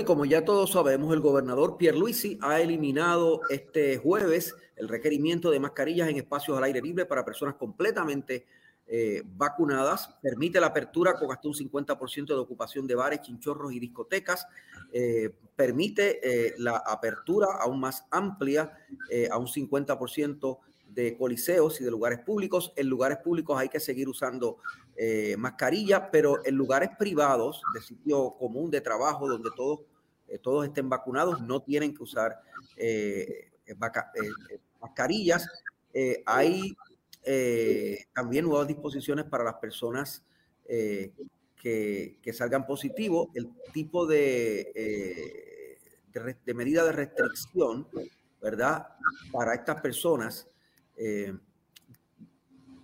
Y como ya todos sabemos, el gobernador Pierluisi ha eliminado este jueves el requerimiento de mascarillas en espacios al aire libre para personas completamente eh, vacunadas. Permite la apertura con hasta un 50% de ocupación de bares, chinchorros y discotecas. Eh, permite eh, la apertura aún más amplia a un 50% de coliseos y de lugares públicos. En lugares públicos hay que seguir usando eh, mascarilla, pero en lugares privados, de sitio común de trabajo, donde todos, eh, todos estén vacunados, no tienen que usar eh, mascarillas. hay también nuevas disposiciones para las personas que, salgan positivos. El tipo de, de, medida de restricción, ¿verdad? Para estas personas eh,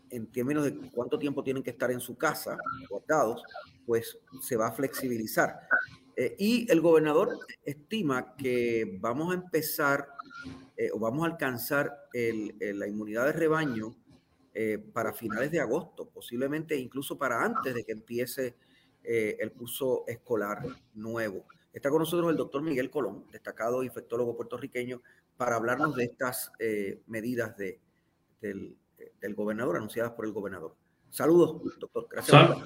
en términos de cuánto tiempo tienen que estar en su casa guardados, pues se va a flexibilizar. Eh, y el gobernador estima que vamos a empezar eh, o vamos a alcanzar la inmunidad de rebaño para finales de agosto, posiblemente incluso para antes de que empiece el curso escolar nuevo. Está con nosotros el doctor Miguel Colón, destacado infectólogo puertorriqueño, para hablarnos de estas medidas de, del, gobernador, anunciadas por el gobernador. Saludos, doctor. Gracias.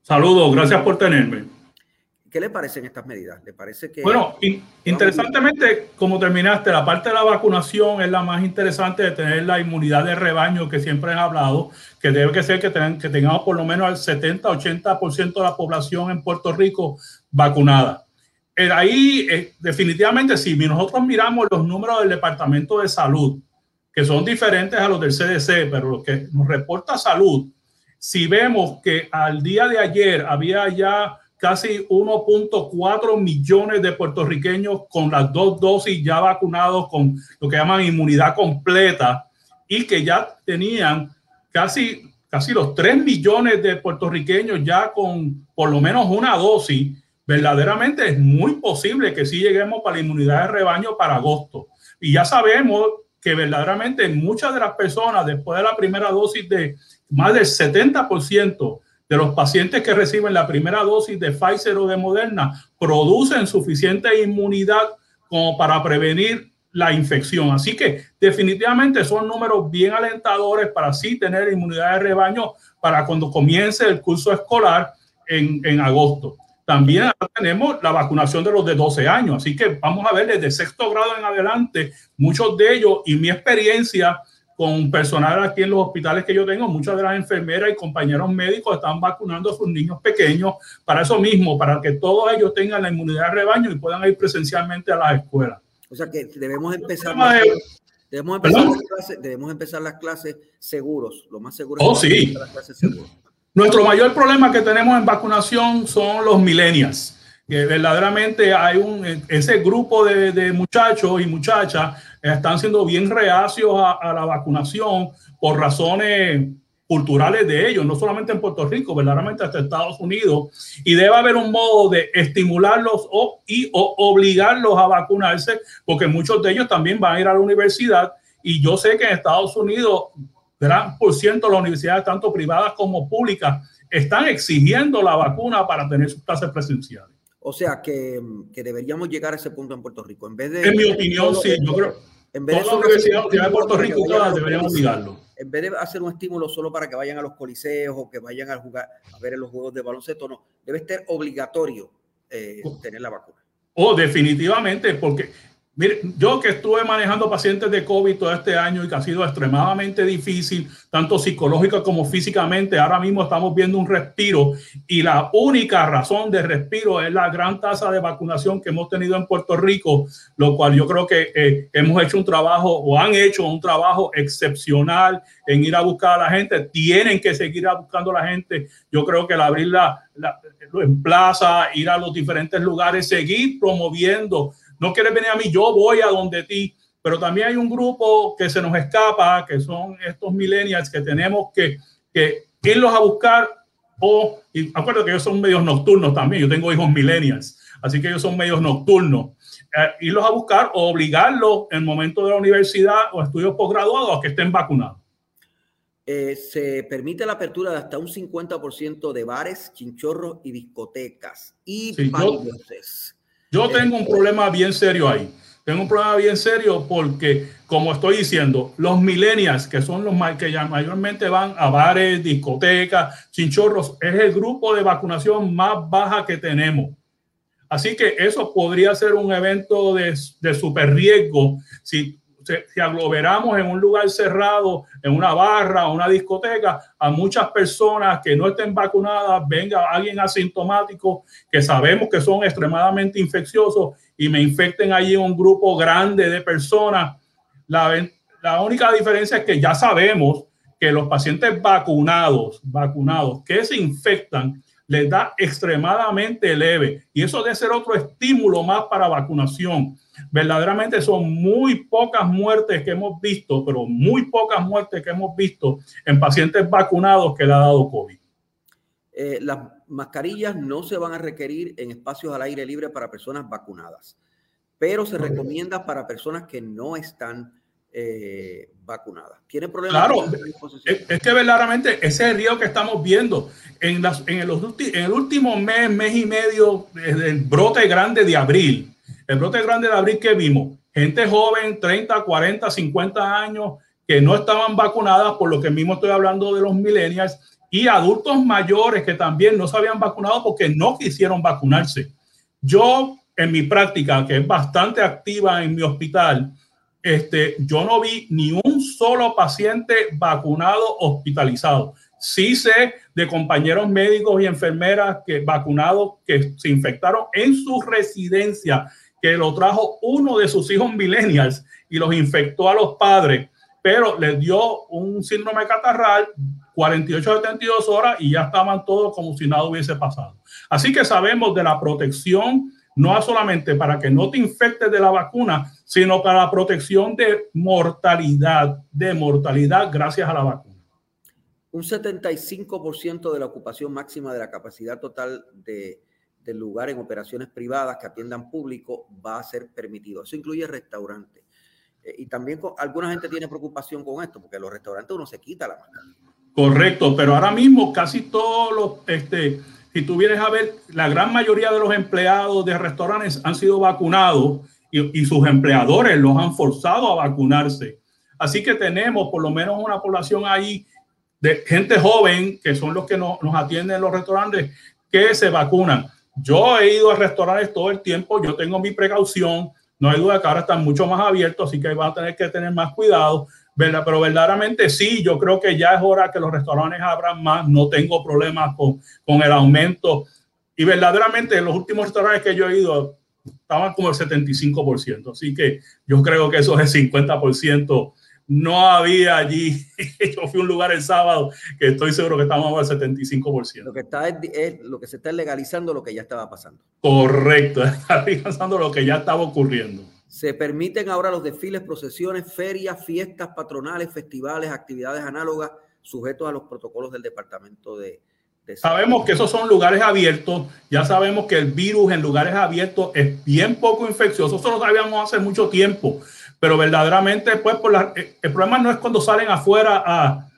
saludos, gracias por tenerme. ¿Qué le parecen estas medidas? ¿Le parece que... Bueno, interesantemente, como terminaste, la parte de la vacunación es la más interesante de tener la inmunidad de rebaño que siempre han hablado, que debe que ser que, que tengamos por lo menos al 70-80% de la población en Puerto Rico vacunada. Eh, ahí, eh, definitivamente, si nosotros miramos los números del Departamento de Salud, que son diferentes a los del CDC, pero lo que nos reporta salud, si vemos que al día de ayer había ya casi 1.4 millones de puertorriqueños con las dos dosis ya vacunados con lo que llaman inmunidad completa y que ya tenían casi, casi los 3 millones de puertorriqueños ya con por lo menos una dosis, verdaderamente es muy posible que sí lleguemos para la inmunidad de rebaño para agosto. Y ya sabemos que verdaderamente muchas de las personas después de la primera dosis de más del 70% de los pacientes que reciben la primera dosis de Pfizer o de Moderna producen suficiente inmunidad como para prevenir la infección. Así que definitivamente son números bien alentadores para así tener inmunidad de rebaño para cuando comience el curso escolar en, en agosto. También tenemos la vacunación de los de 12 años, así que vamos a ver desde sexto grado en adelante, muchos de ellos y mi experiencia con personal aquí en los hospitales que yo tengo, muchas de las enfermeras y compañeros médicos están vacunando a sus niños pequeños para eso mismo, para que todos ellos tengan la inmunidad de rebaño y puedan ir presencialmente a las escuelas. O sea que debemos empezar, las, debemos empezar, las, clases, debemos empezar las clases seguros, lo más seguro. Oh, sí. Las clases seguros. Nuestro mayor problema que tenemos en vacunación son los millennials, que verdaderamente hay un, ese grupo de, muchachos y muchachas están siendo bien reacios a, la vacunación por razones culturales de ellos, no solamente en Puerto Rico, verdaderamente hasta Estados Unidos, y debe haber un modo de estimularlos o, y o obligarlos a vacunarse, porque muchos de ellos también van a ir a la universidad, y yo sé que en Estados Unidos gran por ciento de las universidades, tanto privadas como públicas, están exigiendo la vacuna para tener sus clases presenciales. O sea que, que, deberíamos llegar a ese punto en Puerto Rico. En vez de. En mi opinión, sí. Yo creo. En vez de todas las universidades de Puerto Rico todas deberíamos obligarlo. En vez de hacer un estímulo solo para que vayan a los coliseos o que vayan a jugar, a ver en los juegos de baloncesto, no. Debe ser obligatorio eh, tener la vacuna. Oh, definitivamente, porque Mire, yo que estuve manejando pacientes de COVID todo este año y que ha sido extremadamente difícil, tanto psicológica como físicamente, ahora mismo estamos viendo un respiro y la única razón de respiro es la gran tasa de vacunación que hemos tenido en Puerto Rico, lo cual yo creo que eh, hemos hecho un trabajo o han hecho un trabajo excepcional en ir a buscar a la gente. Tienen que seguir buscando a la gente. Yo creo que el abrir la, la en plaza, ir a los diferentes lugares, seguir promoviendo no quieres venir a mí, yo voy a donde ti. Pero también hay un grupo que se nos escapa, que son estos millennials que tenemos que, que irlos a buscar o, y acuérdate que ellos son medios nocturnos también, yo tengo hijos millennials, así que ellos son medios nocturnos. Eh, irlos a buscar o obligarlos en el momento de la universidad o estudios posgraduados a que estén vacunados. Eh, se permite la apertura de hasta un 50% de bares, chinchorros y discotecas y sí, yo tengo un problema bien serio ahí. Tengo un problema bien serio porque, como estoy diciendo, los millennials, que son los que ya mayormente van a bares, discotecas, chinchorros, es el grupo de vacunación más baja que tenemos. Así que eso podría ser un evento de, de super riesgo si si aglomeramos en un lugar cerrado, en una barra o una discoteca, a muchas personas que no estén vacunadas, venga alguien asintomático que sabemos que son extremadamente infecciosos y me infecten allí un grupo grande de personas. La, la única diferencia es que ya sabemos que los pacientes vacunados, vacunados que se infectan, les da extremadamente leve. Y eso debe ser otro estímulo más para vacunación. Verdaderamente son muy pocas muertes que hemos visto, pero muy pocas muertes que hemos visto en pacientes vacunados que le ha dado COVID. Eh, las mascarillas no se van a requerir en espacios al aire libre para personas vacunadas, pero se recomienda para personas que no están eh, vacunadas. ¿Tiene problemas? Claro, es, que verdaderamente ese río que estamos viendo en, las, en, el, en el último mes, mes y medio, desde el brote grande de abril, el brote grande de abril que vimos, gente joven, 30, 40, 50 años, que no estaban vacunadas, por lo que mismo estoy hablando de los millennials, y adultos mayores que también no se habían vacunado porque no quisieron vacunarse. Yo, en mi práctica, que es bastante activa en mi hospital, este, yo no vi ni un solo paciente vacunado hospitalizado. Sí sé de compañeros médicos y enfermeras que vacunados que se infectaron en su residencia que lo trajo uno de sus hijos millennials y los infectó a los padres, pero les dio un síndrome catarral 48 a 72 horas y ya estaban todos como si nada hubiese pasado. Así que sabemos de la protección, no solamente para que no te infectes de la vacuna, sino para la protección de mortalidad, de mortalidad gracias a la vacuna. Un 75% de la ocupación máxima de la capacidad total de del lugar en operaciones privadas que atiendan público va a ser permitido. Eso incluye restaurantes. Eh, y también alguna gente tiene preocupación con esto, porque en los restaurantes uno se quita la mascarilla. Correcto, pero ahora mismo casi todos los, este, si tú vienes a ver, la gran mayoría de los empleados de restaurantes han sido vacunados y, sus empleadores los han forzado a vacunarse. Así que tenemos por lo menos una población ahí de gente joven, que son los que no, nos atienden en los restaurantes, que se vacunan. Yo he ido a restaurantes todo el tiempo, yo tengo mi precaución, no hay duda que ahora están mucho más abiertos, así que va a tener que tener más cuidado, ¿verdad? Pero verdaderamente sí, yo creo que ya es hora que los restaurantes abran más, no tengo problemas con, con el aumento. Y verdaderamente en los últimos restaurantes que yo he ido estaban como el 75%, así que yo creo que eso es el 50% no había allí. Yo fui a un lugar el sábado que estoy seguro que estamos al 75%. Lo que, está es, lo que se está legalizando lo que ya estaba pasando. Correcto, está legalizando lo que ya estaba ocurriendo. Se permiten ahora los desfiles, procesiones, ferias, fiestas patronales, festivales, actividades análogas sujetos a los protocolos del Departamento de, Sabemos que esos son lugares abiertos, ya sabemos que el virus en lugares abiertos es bien poco infeccioso, eso lo sabíamos hace mucho tiempo, pero verdaderamente, pues, por eh, el problema no es cuando salen afuera a,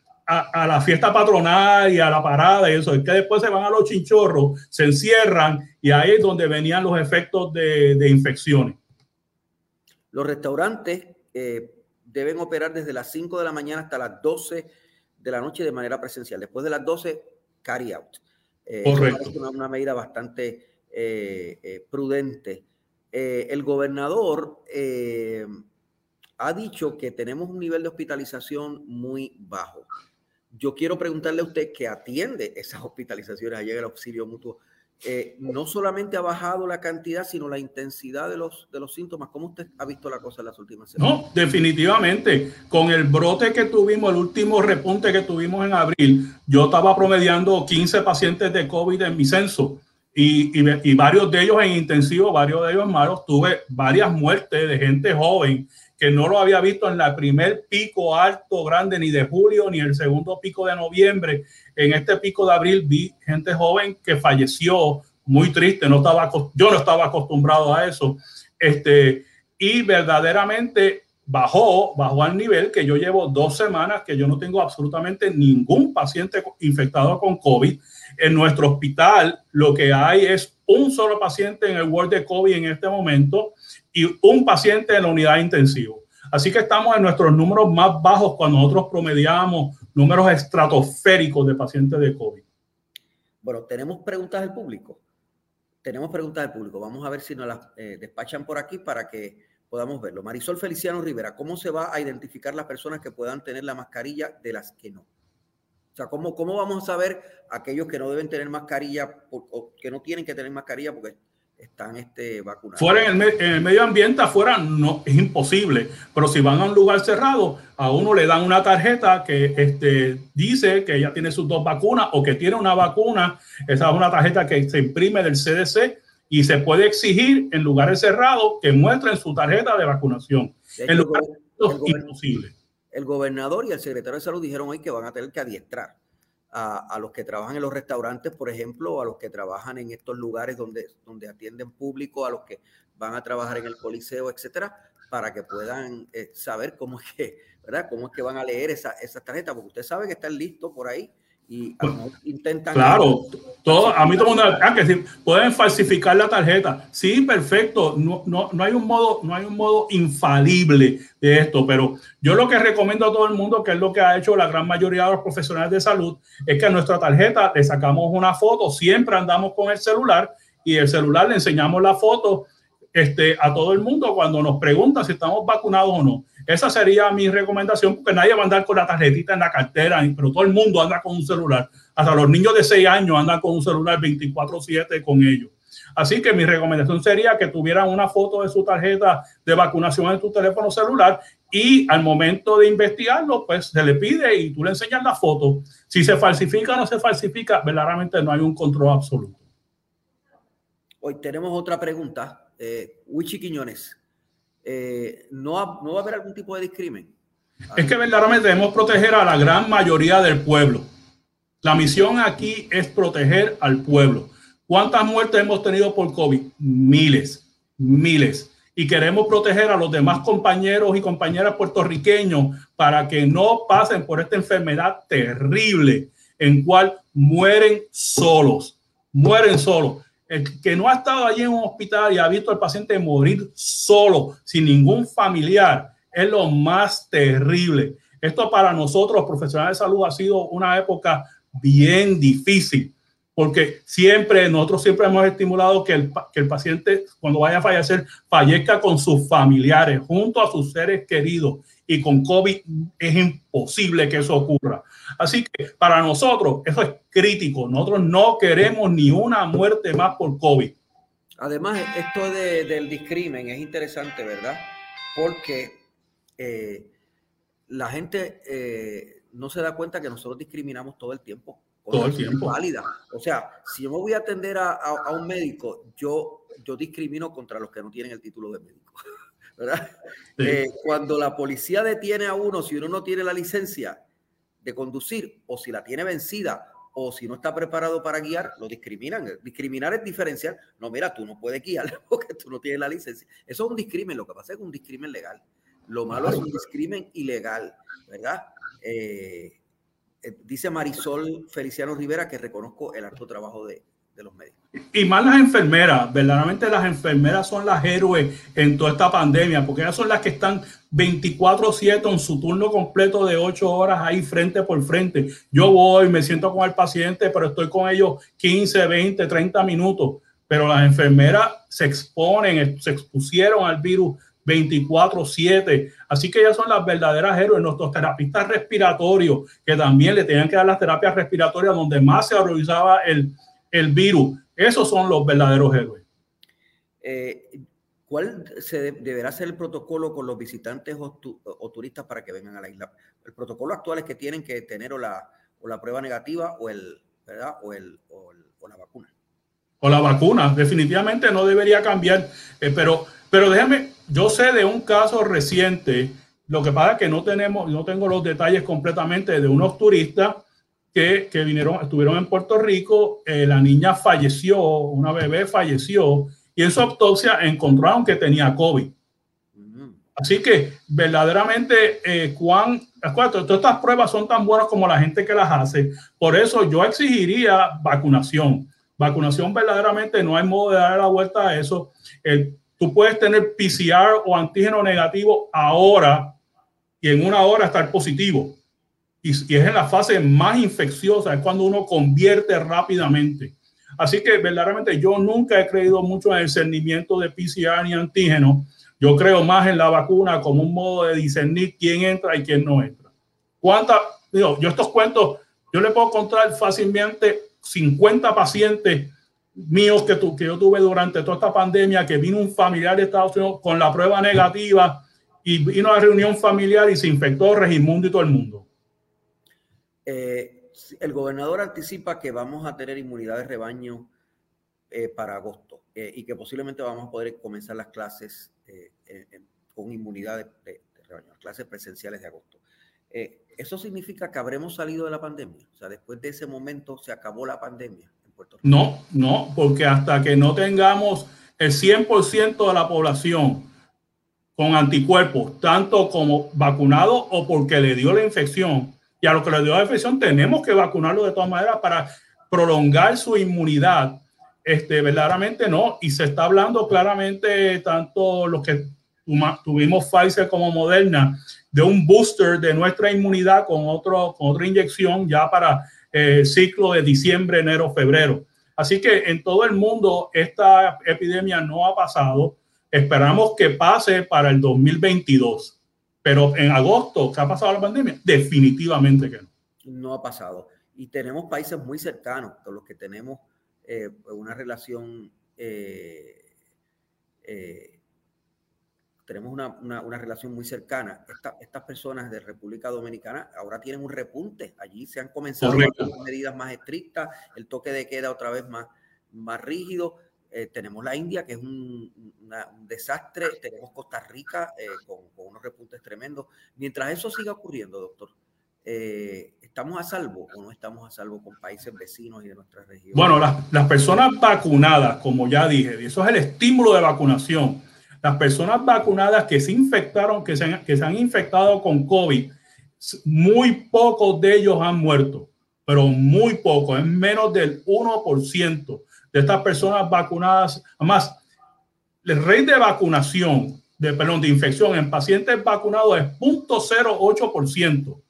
la fiesta patronal y a la parada y eso, es que después se van a los chinchorros, se encierran y ahí es donde venían los efectos de, de infecciones. Los restaurantes eh, deben operar desde las 5 de la mañana hasta las 12 de la noche de manera presencial. Después de las 12, carry out. Eh, Correcto. Es una, una, medida bastante eh, prudente el gobernador ha dicho que tenemos un nivel de hospitalización muy bajo. Yo quiero preguntarle a usted que atiende esas hospitalizaciones, llega el auxilio mutuo. Eh, no solamente ha bajado la cantidad, sino la intensidad de los, de los síntomas. ¿Cómo usted ha visto la cosa en las últimas semanas? No, definitivamente. Con el brote que tuvimos, el último repunte que tuvimos en abril, yo estaba promediando 15 pacientes de COVID en mi censo. Y, y, y varios de ellos en intensivo, varios de ellos malos. Tuve varias muertes de gente joven que no lo había visto en la primer pico alto grande ni de julio ni el segundo pico de noviembre. En este pico de abril vi gente joven que falleció, muy triste, no estaba, yo no estaba acostumbrado a eso. Este, y verdaderamente bajó, bajó al nivel que yo llevo dos semanas que yo no tengo absolutamente ningún paciente infectado con COVID. En nuestro hospital lo que hay es un solo paciente en el ward de COVID en este momento y un paciente en la unidad intensivo. Así que estamos en nuestros números más bajos cuando nosotros promediamos números estratosféricos de pacientes de COVID. Bueno, tenemos preguntas del público. Tenemos preguntas del público. Vamos a ver si nos las eh, despachan por aquí para que podamos verlo. Marisol Feliciano Rivera, ¿cómo se va a identificar las personas que puedan tener la mascarilla de las que no? O sea, ¿cómo, cómo vamos a saber aquellos que no deben tener mascarilla o que no tienen que tener mascarilla porque están este, vacunados. Fuera en el, medio ambiente, afuera no es imposible, pero si van a un lugar cerrado, a uno le dan una tarjeta que este, dice que ya tiene sus dos vacunas o que tiene una vacuna. Esa es una tarjeta que se imprime del CDC y se puede exigir en lugares cerrados que muestren su tarjeta de vacunación. En lugares imposible. El gobernador y el secretario de salud dijeron hoy que van a tener que adiestrar a, los que trabajan en los restaurantes, por ejemplo, a los que trabajan en estos lugares donde, donde atienden público, a los que van a trabajar en el coliseo, etcétera, para que puedan eh, saber cómo es que, ¿verdad? Cómo es que van a leer esa, esa tarjeta, porque usted sabe que están listos por ahí y pues, intentan. Claro, todo, a mí todo el mundo, ah, que pueden falsificar la tarjeta. Sí, perfecto. No, no, no, hay un modo, no hay un modo infalible de esto, pero yo lo que recomiendo a todo el mundo, que es lo que ha hecho la gran mayoría de los profesionales de salud, es que a nuestra tarjeta le sacamos una foto, siempre andamos con el celular y el celular le enseñamos la foto este, a todo el mundo cuando nos pregunta si estamos vacunados o no. Esa sería mi recomendación, porque nadie va a andar con la tarjetita en la cartera, pero todo el mundo anda con un celular. Hasta los niños de 6 años andan con un celular 24/7 con ellos. Así que mi recomendación sería que tuvieran una foto de su tarjeta de vacunación en tu teléfono celular y al momento de investigarlo, pues se le pide y tú le enseñas la foto. Si se falsifica o no se falsifica, verdaderamente no hay un control absoluto. Hoy tenemos otra pregunta. Eh, Quiñones, eh, no, no va a haber algún tipo de discrimen. Es que verdaderamente debemos proteger a la gran mayoría del pueblo. La misión aquí es proteger al pueblo. ¿Cuántas muertes hemos tenido por COVID? Miles, miles. Y queremos proteger a los demás compañeros y compañeras puertorriqueños para que no pasen por esta enfermedad terrible en cual mueren solos, mueren solos el que no ha estado allí en un hospital y ha visto al paciente morir solo, sin ningún familiar, es lo más terrible. Esto para nosotros, profesionales de salud, ha sido una época bien difícil, porque siempre, nosotros siempre hemos estimulado que el, que el paciente, cuando vaya a fallecer, fallezca con sus familiares, junto a sus seres queridos. Y con COVID es imposible que eso ocurra. Así que para nosotros eso es crítico. Nosotros no queremos ni una muerte más por COVID. Además, esto del discrimen es interesante, ¿verdad? Porque eh, la gente eh, no se da cuenta que nosotros discriminamos todo el tiempo. Todo el tiempo. Válida. O sea, si yo me voy a atender a, un médico, yo, yo discrimino contra los que no tienen el título de médico. ¿Verdad? Eh, cuando la policía detiene a uno, si uno no tiene la licencia, de conducir o si la tiene vencida o si no está preparado para guiar, lo discriminan. Discriminar es diferencial. No, mira, tú no puedes guiar porque tú no tienes la licencia. Eso es un discrimen. Lo que pasa es que es un discrimen legal. Lo malo es un discrimen ilegal, ¿verdad? Eh, eh, dice Marisol Feliciano Rivera que reconozco el alto trabajo de, de los médicos. Y más las enfermeras, verdaderamente las enfermeras son las héroes en toda esta pandemia, porque ellas son las que están 24/7 en su turno completo de 8 horas ahí frente por frente. Yo voy, me siento con el paciente, pero estoy con ellos 15, 20, 30 minutos. pero las enfermeras se exponen, se expusieron al virus 24/7. Así que ellas son las verdaderas héroes, nuestros terapistas respiratorios, que también le tenían que dar las terapias respiratorias donde más se revisaba el, el virus. Esos son los verdaderos héroes. Eh, ¿Cuál se deberá ser el protocolo con los visitantes o, turistas para que vengan a la isla? El protocolo actual es que tienen que tener o la, o la prueba negativa o, el, ¿verdad? O, el, o, la vacuna. O la vacuna, definitivamente no debería cambiar. Eh, pero, pero déjame, yo sé de un caso reciente, lo que pasa es que no tenemos, no tengo los detalles completamente de unos turistas que, que vinieron, estuvieron en Puerto Rico, eh, la niña falleció, una bebé falleció y en su autopsia encontraron que tenía COVID. Así que verdaderamente, eh, todas estas pruebas son tan buenas como la gente que las hace. Por eso yo exigiría vacunación. Vacunación verdaderamente no hay modo de dar la vuelta a eso. tú puedes tener PCR o antígeno negativo ahora y en una hora estar positivo. Y, y es en la fase más infecciosa, es cuando uno convierte rápidamente. Así que verdaderamente yo nunca he creído mucho en el cernimiento de PCR ni antígeno. Yo creo más en la vacuna como un modo de discernir quién entra y quién no entra. ¿Cuántas? Digo, yo estos cuentos, yo le puedo contar fácilmente 50 pacientes míos que, tu, que yo tuve durante toda esta pandemia, que vino un familiar de Estados Unidos con la prueba negativa y vino a la reunión familiar y se infectó Regimundo y todo el mundo. Eh, el gobernador anticipa que vamos a tener inmunidad de rebaño eh, para agosto eh, y que posiblemente vamos a poder comenzar las clases eh, con inmunidad de, rebaño, las clases presenciales de agosto. ¿Eso significa que habremos salido de la pandemia? O sea, después de ese momento se acabó la pandemia en Puerto Rico. No, no, porque hasta que no tengamos el 100% de la población con anticuerpos, tanto como vacunado o porque le dio la infección, y a lo que le dio la infección tenemos que vacunarlo de todas maneras para prolongar su inmunidad. Este, verdaderamente no. Y se está hablando claramente, tanto los que tuvimos Pfizer como Moderna, de un booster de nuestra inmunidad con, otro, con otra inyección ya para el eh, ciclo de diciembre, enero, febrero. Así que en todo el mundo esta epidemia no ha pasado. Esperamos que pase para el 2022. Pero en agosto, ¿se ha pasado la pandemia? Definitivamente que no. No ha pasado. Y tenemos países muy cercanos con los que tenemos eh, una relación, eh, eh, tenemos una, una, relación muy cercana. estas personas de República Dominicana ahora tienen un repunte. Allí se han comenzado medidas más estrictas, el toque de queda otra vez más, más rígido eh, tenemos la India, que es un, desastre, tenemos Costa Rica eh, con, unos repuntes tremendos. Mientras eso siga ocurriendo, doctor, eh, ¿estamos a salvo o no estamos a salvo con países vecinos y de nuestra región? Bueno, las, las personas vacunadas, como ya dije, y eso es el estímulo de vacunación, las personas vacunadas que se infectaron, que se han, que se han infectado con COVID, muy pocos de ellos han muerto, pero muy pocos, es menos del 1% de estas personas vacunadas. Además, el rey de vacunación, de, perdón, de infección en pacientes vacunados es 0.08%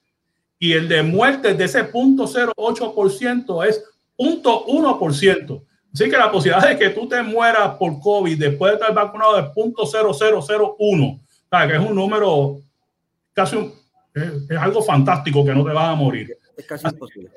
y el de muerte de ese 0.08% es 0.1%. Así que la posibilidad de que tú te mueras por COVID después de estar vacunado es 0.0001, que es un número casi es, algo fantástico que no te vas a morir. Es casi imposible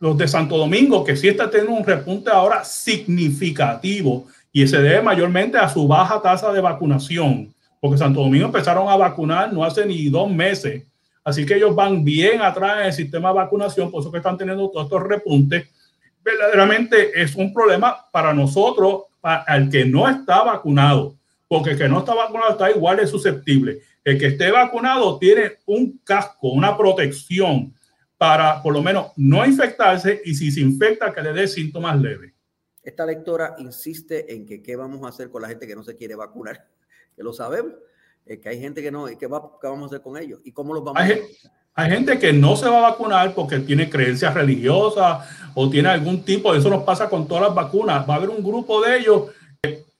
los de Santo Domingo, que sí está teniendo un repunte ahora significativo y se debe mayormente a su baja tasa de vacunación, porque Santo Domingo empezaron a vacunar no hace ni dos meses, así que ellos van bien atrás en el sistema de vacunación, por eso que están teniendo todos estos repuntes. Verdaderamente es un problema para nosotros, para el que no está vacunado, porque el que no está vacunado está igual de susceptible. El que esté vacunado tiene un casco, una protección para por lo menos no infectarse y si se infecta que le dé síntomas leves. Esta lectora insiste en que qué vamos a hacer con la gente que no se quiere vacunar, que lo sabemos, que hay gente que no, ¿qué, va, qué vamos a hacer con ellos? ¿Y cómo los vamos hay, a hacer? Hay gente que no se va a vacunar porque tiene creencias religiosas o tiene algún tipo, eso nos pasa con todas las vacunas, va a haber un grupo de ellos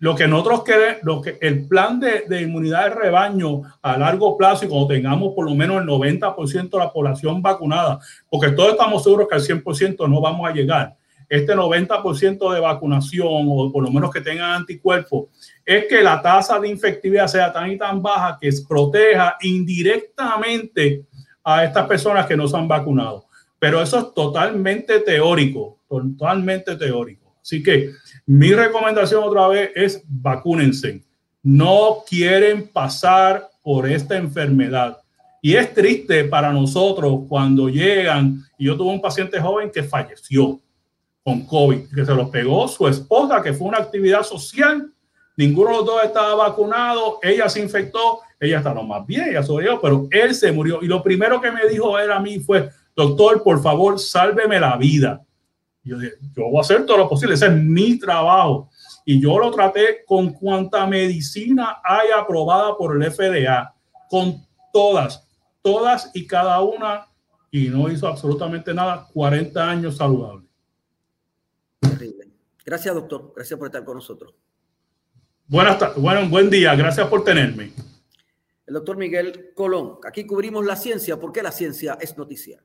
lo que nosotros queremos, lo que el plan de, inmunidad de rebaño a largo plazo y cuando tengamos por lo menos el 90% de la población vacunada, porque todos estamos seguros que al 100% no vamos a llegar. este 90% de vacunación o por lo menos que tengan anticuerpos es que la tasa de infectividad sea tan y tan baja que proteja indirectamente a estas personas que no se han vacunado. Pero eso es totalmente teórico, totalmente teórico. Así que mi recomendación otra vez es vacúnense. No quieren pasar por esta enfermedad. Y es triste para nosotros cuando llegan, y yo tuve un paciente joven que falleció con COVID, que se lo pegó su esposa, que fue una actividad social, ninguno de los dos estaba vacunado, ella se infectó, ella estaba más bien, ella sobrevivió, pero él se murió. Y lo primero que me dijo él a mí fue, doctor, por favor, sálveme la vida. Yo dije, yo voy a hacer todo lo posible, ese es mi trabajo. Y yo lo traté con cuanta medicina haya aprobada por el FDA, con todas todas y cada una y no hizo absolutamente nada, 40 años saludable. Gracias, doctor. Gracias por estar con nosotros. Buenas tardes, bueno, buen día. Gracias por tenerme. El doctor Miguel Colón. Aquí cubrimos la ciencia porque la ciencia es noticia.